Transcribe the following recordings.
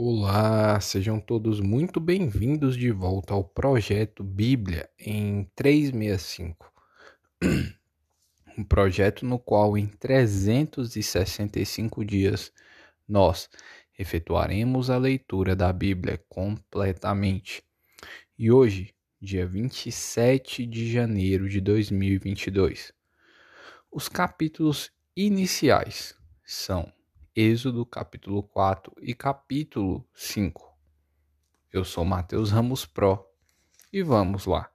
Olá, sejam todos muito bem-vindos de volta ao projeto Bíblia em 365. Um projeto no qual em 365 dias nós efetuaremos a leitura da Bíblia completamente. E hoje, dia 27 de janeiro de 2022, os capítulos iniciais são Êxodo capítulo 4 e capítulo 5. Eu sou Mateus Ramos Pro e vamos lá.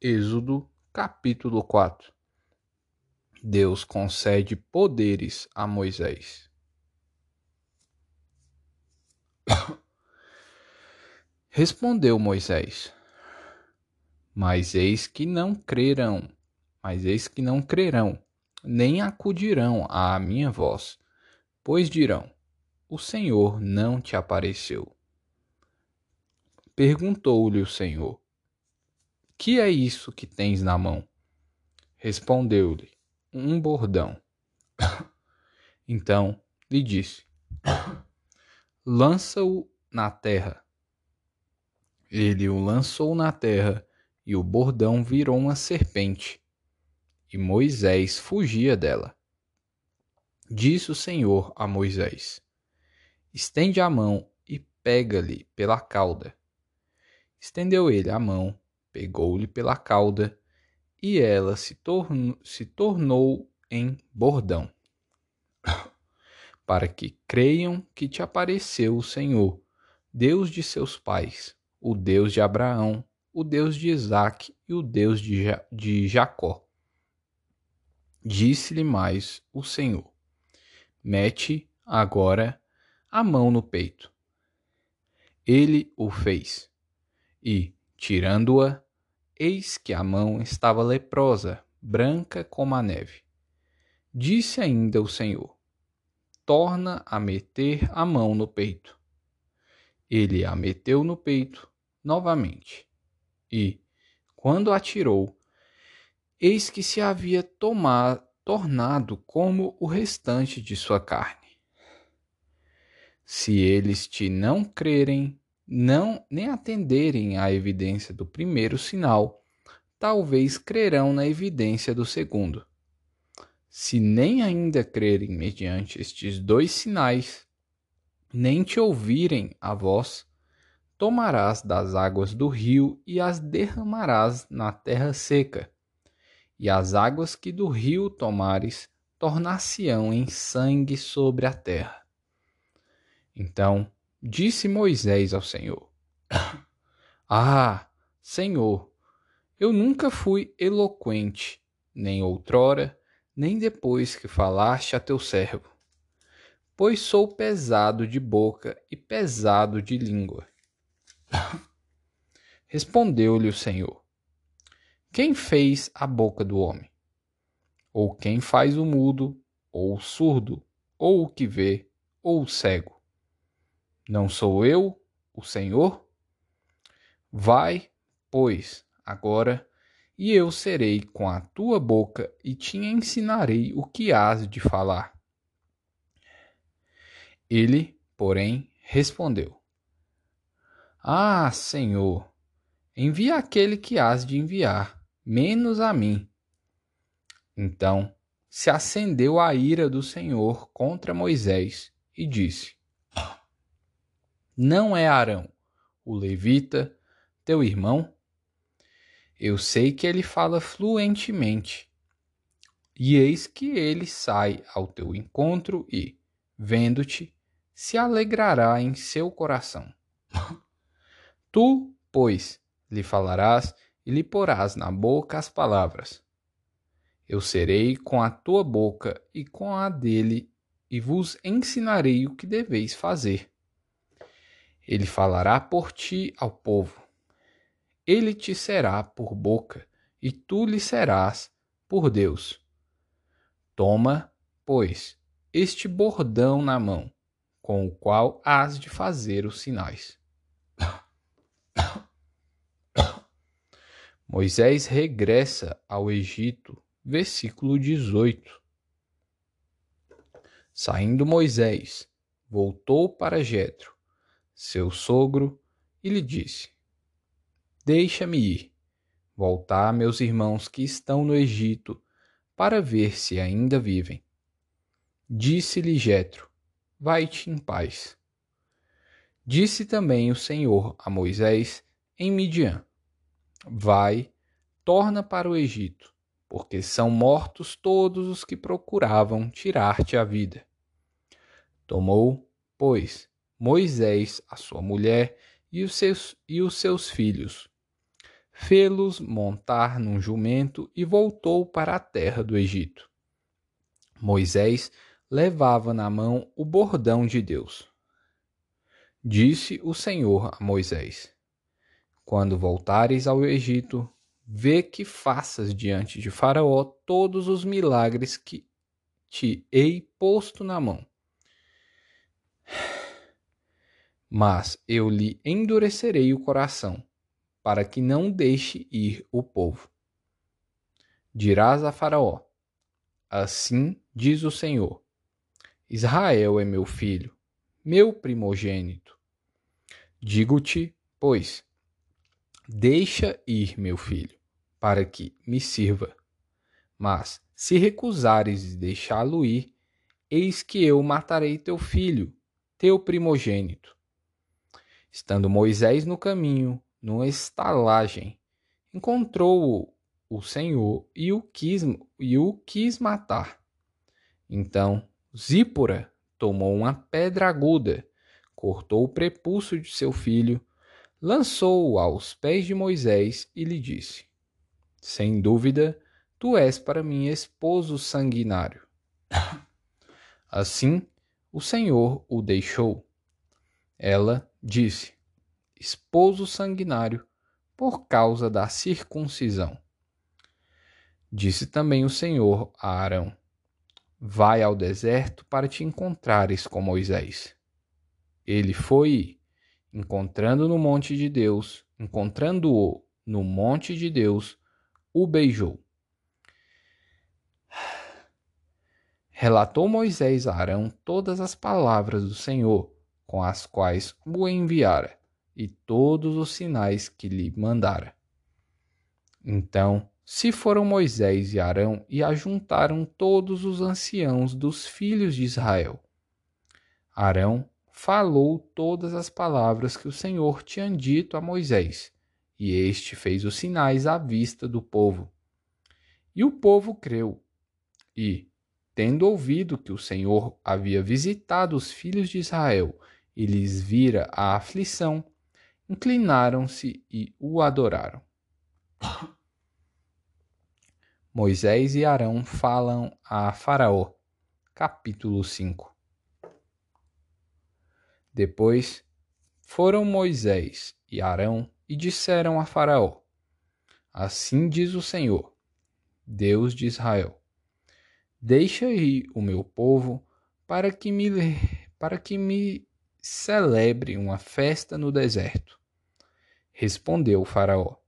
Êxodo capítulo 4 Deus concede poderes a Moisés. Respondeu Moisés: Mas eis que não crerão, mas eis que não crerão nem acudirão à minha voz, pois dirão: O Senhor não te apareceu. Perguntou-lhe o Senhor: Que é isso que tens na mão? Respondeu-lhe: Um bordão. então lhe disse: Lança-o na terra. Ele o lançou na terra, e o bordão virou uma serpente e Moisés fugia dela. Disse o Senhor a Moisés: Estende a mão e pega-lhe pela cauda. Estendeu ele a mão, pegou-lhe pela cauda, e ela se, tornou, se tornou em bordão, para que creiam que te apareceu o Senhor, Deus de seus pais, o Deus de Abraão, o Deus de Isaque e o Deus de, ja de Jacó. Disse-lhe mais o Senhor: Mete agora a mão no peito. Ele o fez, e, tirando-a, eis que a mão estava leprosa, branca como a neve. Disse ainda o Senhor: Torna a meter a mão no peito. Ele a meteu no peito novamente, e, quando a tirou, eis que se havia tomado, tornado como o restante de sua carne. Se eles te não crerem, não nem atenderem à evidência do primeiro sinal, talvez crerão na evidência do segundo. Se nem ainda crerem mediante estes dois sinais, nem te ouvirem a voz, tomarás das águas do rio e as derramarás na terra seca e as águas que do rio tomares tornar-se-ão em sangue sobre a terra. Então disse Moisés ao Senhor: Ah, Senhor, eu nunca fui eloquente, nem outrora, nem depois que falaste a teu servo, pois sou pesado de boca e pesado de língua. Respondeu-lhe o Senhor: quem fez a boca do homem? Ou quem faz o mudo, ou o surdo, ou o que vê, ou o cego? Não sou eu, o Senhor? Vai, pois, agora, e eu serei com a tua boca e te ensinarei o que has de falar. Ele, porém, respondeu: Ah, Senhor, envia aquele que has de enviar menos a mim. Então se acendeu a ira do Senhor contra Moisés e disse: Não é Arão, o levita, teu irmão? Eu sei que ele fala fluentemente. E eis que ele sai ao teu encontro e, vendo-te, se alegrará em seu coração. Tu, pois, lhe falarás e lhe porás na boca as palavras. Eu serei com a tua boca e com a dele, e vos ensinarei o que deveis fazer. Ele falará por ti ao povo. Ele te será por boca, e tu lhe serás por Deus. Toma, pois, este bordão na mão, com o qual hás de fazer os sinais. Moisés regressa ao Egito, versículo 18. Saindo Moisés voltou para Jetro, seu sogro, e lhe disse: Deixa-me ir, voltar meus irmãos que estão no Egito, para ver se ainda vivem. Disse-lhe Jetro: Vai-te em paz. Disse também o Senhor a Moisés em Midian: Vai, torna para o Egito, porque são mortos todos os que procuravam tirar-te a vida. Tomou, pois, Moisés, a sua mulher e os seus, e os seus filhos, fê-los montar num jumento e voltou para a terra do Egito. Moisés levava na mão o bordão de Deus. Disse o Senhor a Moisés: Quando voltares ao Egito, vê que faças diante de Faraó todos os milagres que te hei posto na mão. Mas eu lhe endurecerei o coração, para que não deixe ir o povo. Dirás a Faraó: Assim diz o Senhor: Israel é meu filho, meu primogênito. Digo-te, pois, deixa ir meu filho, para que me sirva. Mas, se recusares de deixá-lo ir, eis que eu matarei teu filho, teu primogênito. Estando Moisés no caminho, numa estalagem, encontrou-o o Senhor e o quis, e o quis matar. Então Zípora tomou uma pedra aguda, cortou o prepúcio de seu filho, lançou-o aos pés de Moisés e lhe disse: Sem dúvida, tu és para mim esposo sanguinário. Assim, o Senhor o deixou. Ela disse: Esposo sanguinário, por causa da circuncisão. Disse também o Senhor a Arão: Vai ao deserto para te encontrares com Moisés. Ele foi, encontrando no monte de Deus, encontrando-o no monte de Deus, o beijou. Relatou Moisés a Arão todas as palavras do Senhor, com as quais o enviara, e todos os sinais que lhe mandara. Então se foram Moisés e Arão e ajuntaram todos os anciãos dos filhos de Israel. Arão falou todas as palavras que o Senhor tinha dito a Moisés, e este fez os sinais à vista do povo. E o povo creu. E, tendo ouvido que o Senhor havia visitado os filhos de Israel e lhes vira a aflição, inclinaram-se e o adoraram. Moisés e Arão falam a Faraó. Capítulo 5 Depois foram Moisés e Arão e disseram a Faraó: Assim diz o Senhor, Deus de Israel: Deixa ir o meu povo para que me para que me celebre uma festa no deserto. Respondeu o Faraó: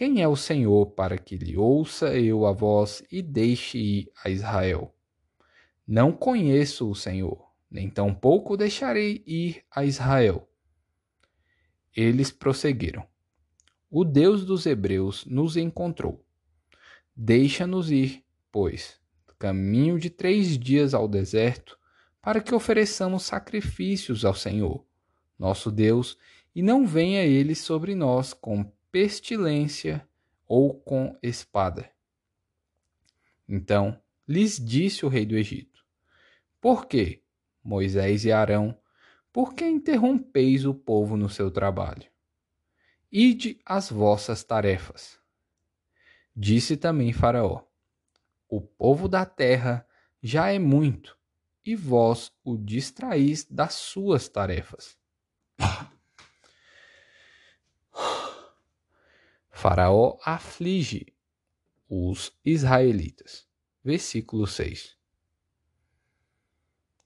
quem é o Senhor para que lhe ouça eu a voz e deixe ir a Israel? Não conheço o Senhor, nem tampouco deixarei ir a Israel. Eles prosseguiram. O Deus dos Hebreus nos encontrou. Deixa-nos ir, pois, caminho de três dias ao deserto, para que ofereçamos sacrifícios ao Senhor, nosso Deus, e não venha ele sobre nós com pestilência ou com espada. Então lhes disse o rei do Egito: Por que, Moisés e Arão, por que interrompeis o povo no seu trabalho? Ide as vossas tarefas. Disse também Faraó: O povo da terra já é muito, e vós o distraís das suas tarefas. Faraó aflige os israelitas. Versículo 6.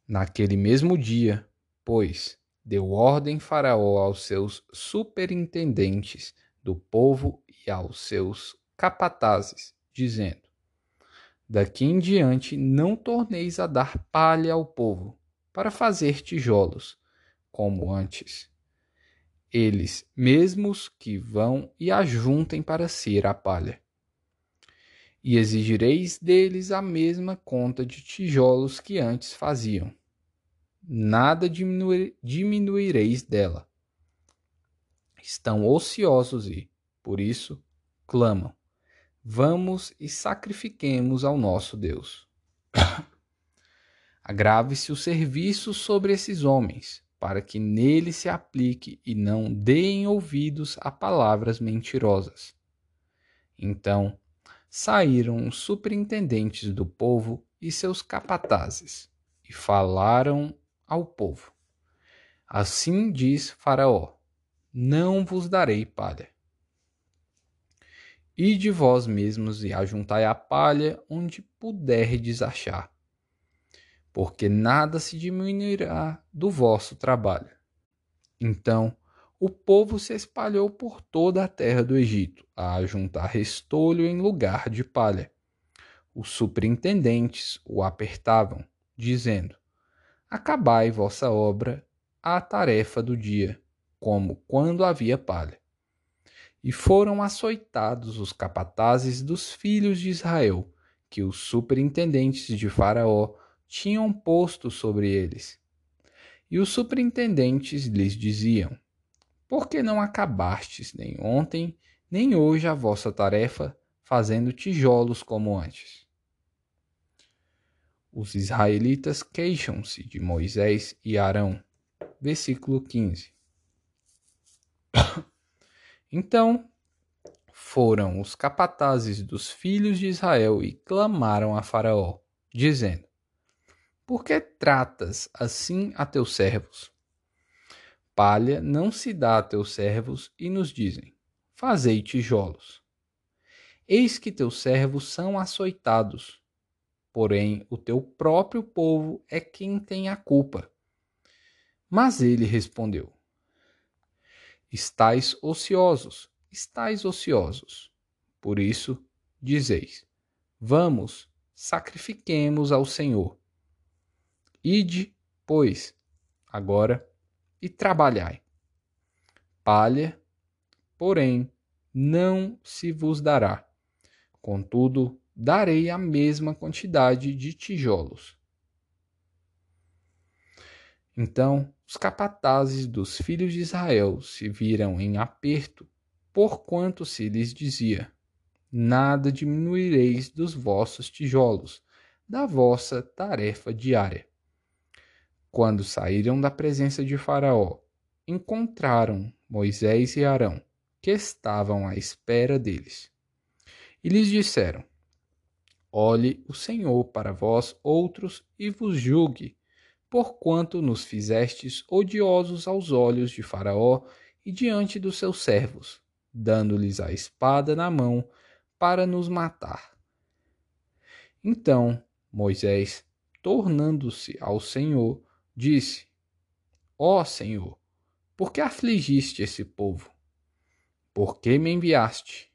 Naquele mesmo dia, pois, deu ordem Faraó aos seus superintendentes do povo e aos seus capatazes, dizendo: Daqui em diante não torneis a dar palha ao povo, para fazer tijolos, como antes. Eles mesmos que vão e ajuntem para ser a palha. E exigireis deles a mesma conta de tijolos que antes faziam. Nada diminuir, diminuireis dela. Estão ociosos e, por isso, clamam: Vamos e sacrifiquemos ao nosso Deus. Agrave-se o serviço sobre esses homens, para que nele se aplique e não deem ouvidos a palavras mentirosas. Então saíram os superintendentes do povo e seus capatazes, e falaram ao povo: Assim diz Faraó: Não vos darei palha. E de vós mesmos e ajuntai a palha onde puderdes achar porque nada se diminuirá do vosso trabalho. Então o povo se espalhou por toda a terra do Egito, a juntar restolho em lugar de palha. Os superintendentes o apertavam, dizendo: Acabai vossa obra, a tarefa do dia, como quando havia palha. E foram açoitados os capatazes dos filhos de Israel, que os superintendentes de Faraó tinham posto sobre eles. E os superintendentes lhes diziam: Por que não acabastes nem ontem, nem hoje a vossa tarefa, fazendo tijolos como antes? Os israelitas queixam-se de Moisés e Arão. Versículo 15. Então foram os capatazes dos filhos de Israel e clamaram a Faraó, dizendo: por que tratas assim a teus servos? Palha não se dá a teus servos e nos dizem: Fazei tijolos. Eis que teus servos são açoitados, porém o teu próprio povo é quem tem a culpa. Mas ele respondeu: Estais ociosos, estais ociosos. Por isso, dizeis: Vamos, sacrifiquemos ao Senhor Ide, pois, agora e trabalhai. Palha, porém, não se vos dará. Contudo, darei a mesma quantidade de tijolos. Então os capatazes dos filhos de Israel se viram em aperto, porquanto se lhes dizia: Nada diminuireis dos vossos tijolos, da vossa tarefa diária. Quando saíram da presença de Faraó, encontraram Moisés e Arão, que estavam à espera deles. E lhes disseram: Olhe o Senhor para vós outros e vos julgue, porquanto nos fizestes odiosos aos olhos de Faraó e diante dos seus servos, dando-lhes a espada na mão para nos matar. Então Moisés, tornando-se ao Senhor, disse: Ó oh, Senhor, por que afligiste esse povo? Por que me enviaste?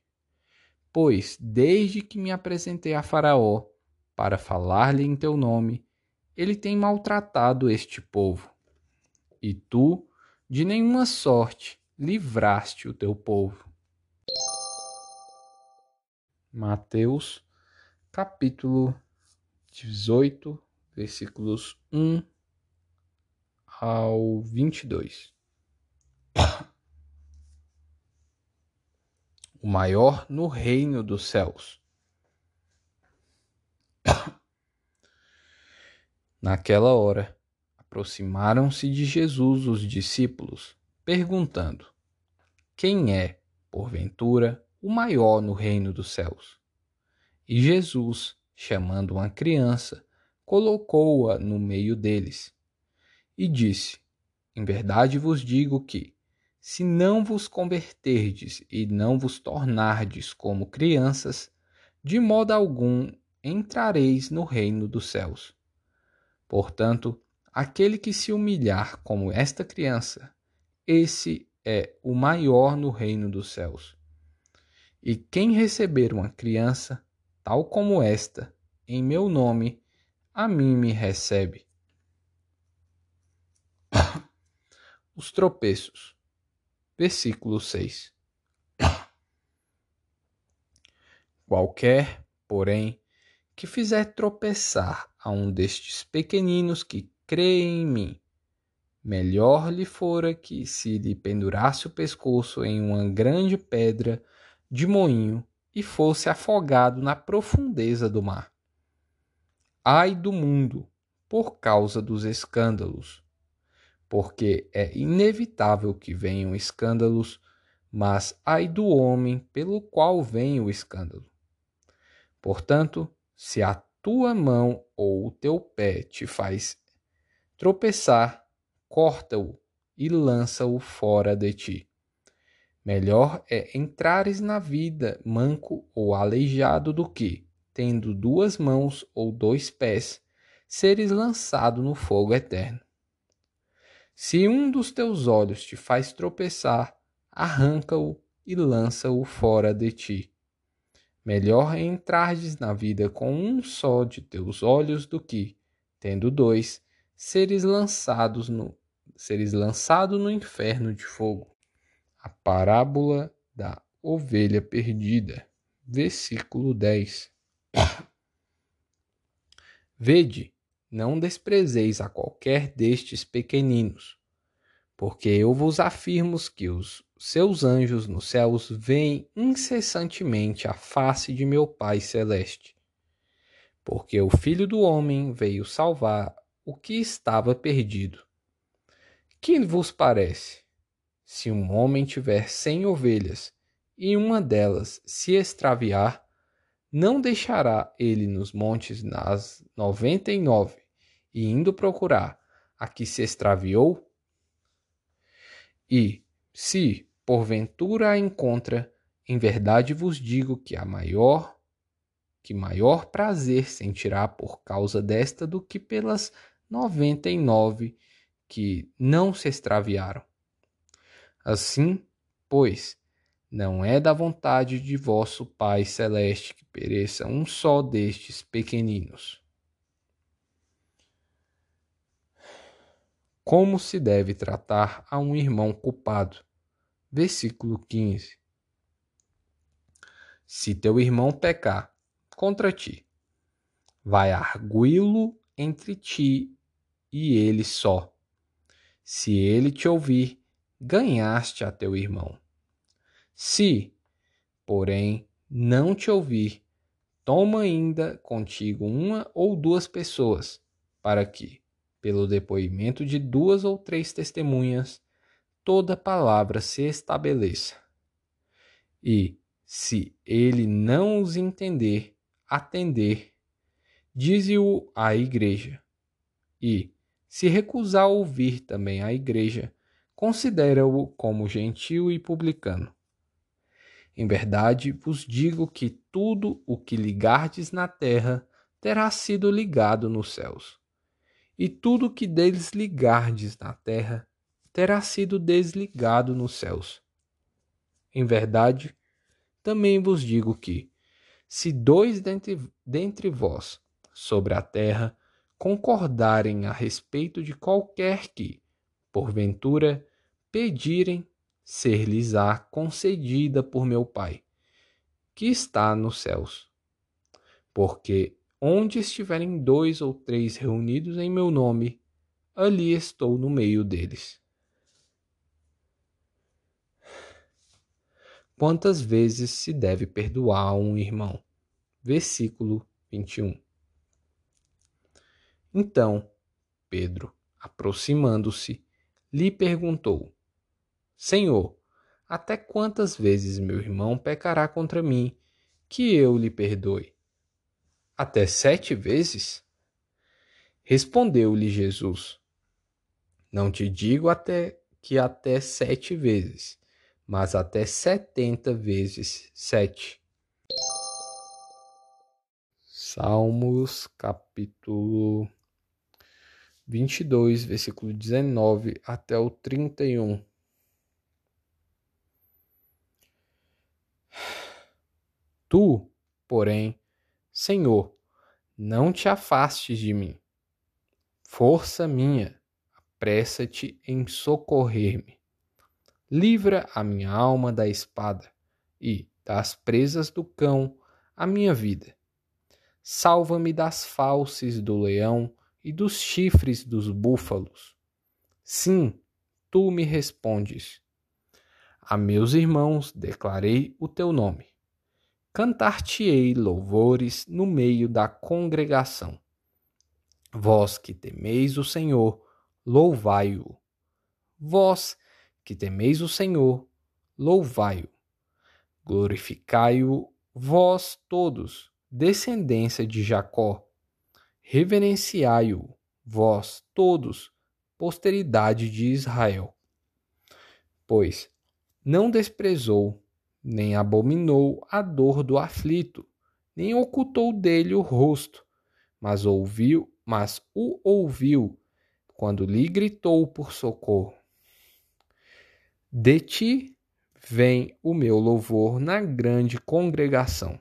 Pois, desde que me apresentei a Faraó para falar-lhe em teu nome, ele tem maltratado este povo. E tu, de nenhuma sorte, livraste o teu povo. Mateus, capítulo 18, versículos 1 ao 22. O maior no reino dos céus. Naquela hora, aproximaram-se de Jesus os discípulos, perguntando: Quem é, porventura, o maior no reino dos céus? E Jesus, chamando uma criança, colocou-a no meio deles e disse: Em verdade vos digo que, se não vos converterdes e não vos tornardes como crianças, de modo algum entrareis no reino dos céus. Portanto, aquele que se humilhar como esta criança, esse é o maior no reino dos céus. E quem receber uma criança, tal como esta, em meu nome, a mim me recebe. Os tropeços. Versículo 6. Qualquer, porém, que fizer tropeçar a um destes pequeninos que creem em mim, melhor lhe fora que se lhe pendurasse o pescoço em uma grande pedra de moinho e fosse afogado na profundeza do mar. Ai do mundo, por causa dos escândalos, porque é inevitável que venham escândalos, mas ai do homem pelo qual vem o escândalo. Portanto, se a tua mão ou o teu pé te faz tropeçar, corta-o e lança-o fora de ti. Melhor é entrares na vida manco ou aleijado do que, tendo duas mãos ou dois pés, seres lançado no fogo eterno. Se um dos teus olhos te faz tropeçar, arranca-o e lança-o fora de ti. Melhor é entrardes na vida com um só de teus olhos do que, tendo dois, seres lançados no seres lançado no inferno de fogo. A parábola da ovelha perdida, versículo 10. Vede, não desprezeis a qualquer destes pequeninos, porque eu vos afirmo que os seus anjos nos céus veem incessantemente a face de meu Pai celeste. Porque o Filho do Homem veio salvar o que estava perdido. Que vos parece? Se um homem tiver cem ovelhas e uma delas se extraviar, não deixará ele nos montes nas noventa e nove, e indo procurar a que se extraviou? E, se porventura a encontra, em verdade vos digo que a maior que maior prazer sentirá por causa desta do que pelas noventa e nove que não se extraviaram. Assim, pois, não é da vontade de vosso Pai Celeste que pereça um só destes pequeninos. Como se deve tratar a um irmão culpado? Versículo 15. Se teu irmão pecar contra ti, vai arguí-lo entre ti e ele só. Se ele te ouvir, ganhaste a teu irmão. Se, porém, não te ouvir, toma ainda contigo uma ou duas pessoas, para que, pelo depoimento de duas ou três testemunhas, toda palavra se estabeleça. E, se ele não os entender, atender, dize-o à igreja. E, se recusar ouvir também a igreja, considera-o como gentil e publicano. Em verdade vos digo que tudo o que ligardes na terra terá sido ligado nos céus, e tudo que desligardes na terra terá sido desligado nos céus. Em verdade, também vos digo que, se dois dentre, dentre vós sobre a terra concordarem a respeito de qualquer que, porventura, pedirem, ser-lhes-á concedida por meu Pai, que está nos céus. Porque onde estiverem dois ou três reunidos em meu nome, ali estou no meio deles. Quantas vezes se deve perdoar um irmão? Versículo 21. Então, Pedro, aproximando-se, lhe perguntou: Senhor, até quantas vezes meu irmão pecará contra mim, que eu lhe perdoe? Até sete vezes? Respondeu-lhe Jesus: Não te digo até que até sete vezes, mas até setenta vezes sete. Salmos capítulo 22, versículo 19 até o 31. Tu, porém, Senhor, não te afastes de mim. Força minha, apressa-te em socorrer-me. Livra a minha alma da espada e das presas do cão a minha vida. Salva-me das falses do leão e dos chifres dos búfalos. Sim, tu me respondes. A meus irmãos declarei o teu nome. Cantar-te-ei louvores no meio da congregação. Vós que temeis o Senhor, louvai-o. Vós que temeis o Senhor, louvai-o. Glorificai-o, vós todos, descendência de Jacó. Reverenciai-o, vós todos, posteridade de Israel. Pois não desprezou, nem abominou a dor do aflito, nem ocultou dele o rosto, mas ouviu, mas o ouviu quando lhe gritou por socorro. De ti vem o meu louvor na grande congregação.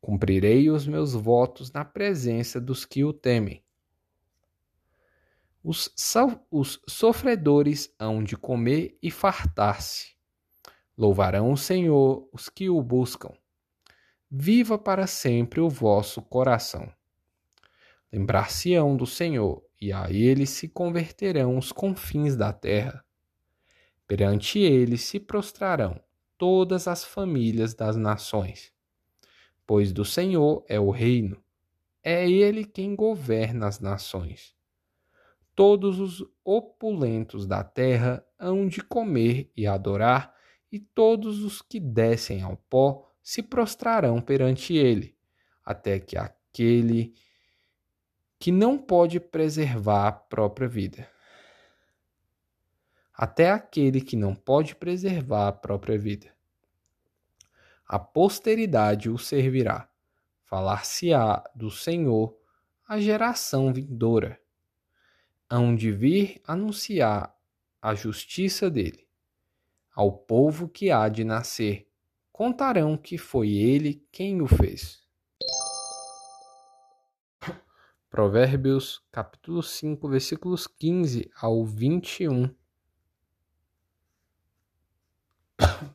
Cumprirei os meus votos na presença dos que o temem. Os, os sofredores hão de comer e fartar-se. Louvarão o Senhor os que o buscam. Viva para sempre o vosso coração. Lembrar-se-ão do Senhor, e a ele se converterão os confins da terra. Perante ele se prostrarão todas as famílias das nações. Pois do Senhor é o reino, é ele quem governa as nações todos os opulentos da terra hão de comer e adorar, e todos os que descem ao pó se prostrarão perante ele, até que aquele que não pode preservar a própria vida. Até aquele que não pode preservar a própria vida. A posteridade o servirá, falar-se-á do Senhor a geração vindoura hão de vir anunciar a justiça dele. Ao povo que há de nascer, contarão que foi ele quem o fez. Provérbios capítulo 5, versículos 15 ao 21.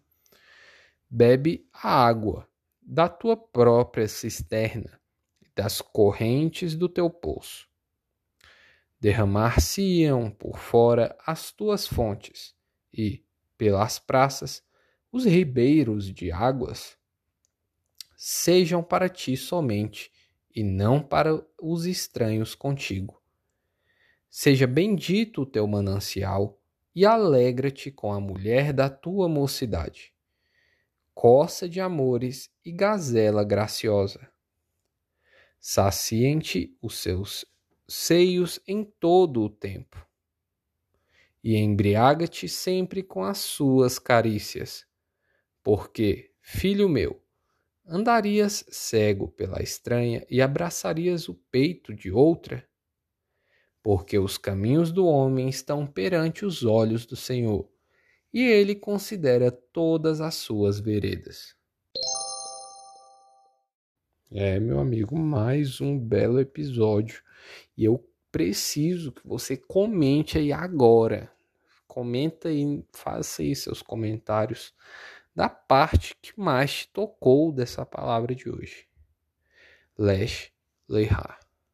Bebe a água da tua própria cisterna e das correntes do teu poço derramar-se-iam por fora as tuas fontes, e, pelas praças, os ribeiros de águas sejam para ti somente, e não para os estranhos contigo. Seja bendito o teu manancial, e alegra-te com a mulher da tua mocidade. Coça de amores e gazela graciosa. Saciem-te os seus seios em todo o tempo. E embriaga-te sempre com as suas carícias, porque, filho meu, andarias cego pela estranha e abraçarias o peito de outra? Porque os caminhos do homem estão perante os olhos do Senhor, e ele considera todas as suas veredas. É, meu amigo, mais um belo episódio e eu preciso que você comente aí agora. Comenta aí, faça aí seus comentários da parte que mais tocou dessa palavra de hoje. Lesh Leihar.